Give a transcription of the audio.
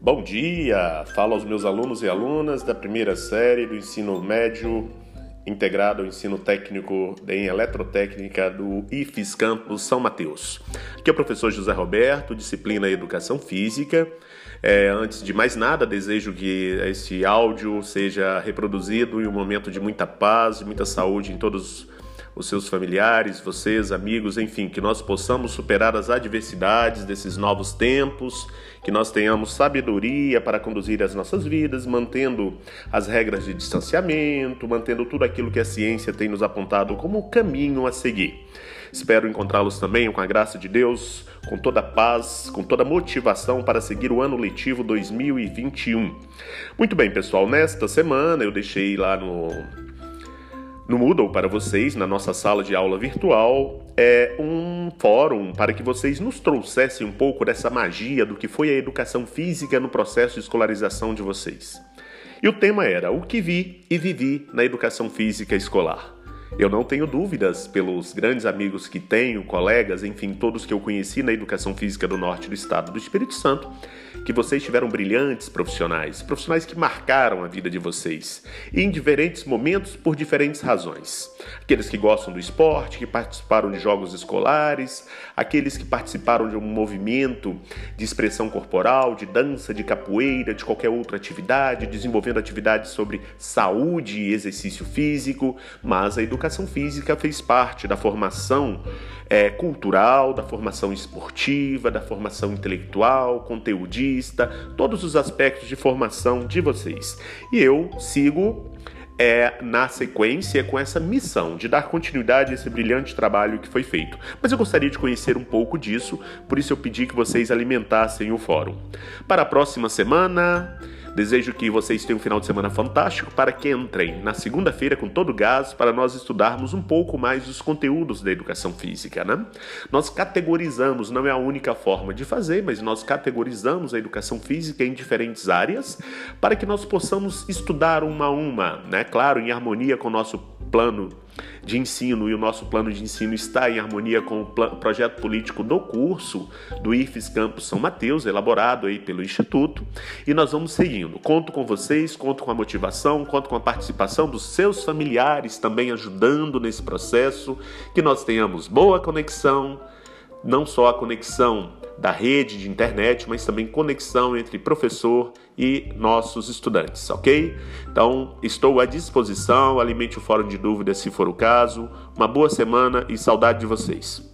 Bom dia! Falo aos meus alunos e alunas da primeira série do ensino médio integrado ao ensino técnico em eletrotécnica do IFES Campus São Mateus. Aqui é o professor José Roberto, disciplina Educação Física. É, antes de mais nada, desejo que esse áudio seja reproduzido em um momento de muita paz, muita saúde em todos os os seus familiares, vocês, amigos, enfim, que nós possamos superar as adversidades desses novos tempos, que nós tenhamos sabedoria para conduzir as nossas vidas, mantendo as regras de distanciamento, mantendo tudo aquilo que a ciência tem nos apontado como caminho a seguir. Espero encontrá-los também, com a graça de Deus, com toda paz, com toda motivação para seguir o ano letivo 2021. Muito bem, pessoal, nesta semana eu deixei lá no no Moodle para vocês, na nossa sala de aula virtual, é um fórum para que vocês nos trouxessem um pouco dessa magia do que foi a educação física no processo de escolarização de vocês. E o tema era O que vi e vivi na educação física escolar. Eu não tenho dúvidas, pelos grandes amigos que tenho, colegas, enfim, todos que eu conheci na educação física do norte do estado do Espírito Santo, que vocês tiveram brilhantes profissionais, profissionais que marcaram a vida de vocês, em diferentes momentos por diferentes razões. Aqueles que gostam do esporte, que participaram de jogos escolares, aqueles que participaram de um movimento de expressão corporal, de dança, de capoeira, de qualquer outra atividade, desenvolvendo atividades sobre saúde e exercício físico, mas a educação física fez parte da formação é, cultural, da formação esportiva, da formação intelectual, conteudista, todos os aspectos de formação de vocês. E eu sigo é, na sequência com essa missão de dar continuidade a esse brilhante trabalho que foi feito. Mas eu gostaria de conhecer um pouco disso, por isso eu pedi que vocês alimentassem o fórum. Para a próxima semana. Desejo que vocês tenham um final de semana fantástico para que entrem na segunda-feira com todo o gás para nós estudarmos um pouco mais os conteúdos da educação física, né? Nós categorizamos, não é a única forma de fazer, mas nós categorizamos a educação física em diferentes áreas para que nós possamos estudar uma a uma, né? Claro, em harmonia com o nosso plano de ensino e o nosso plano de ensino está em harmonia com o projeto político do curso do IFES Campus São Mateus, elaborado aí pelo Instituto, e nós vamos seguindo. Conto com vocês, conto com a motivação, conto com a participação dos seus familiares também ajudando nesse processo, que nós tenhamos boa conexão, não só a conexão da rede de internet, mas também conexão entre professor e nossos estudantes, ok? Então, estou à disposição, alimente o fórum de dúvidas se for o caso. Uma boa semana e saudade de vocês.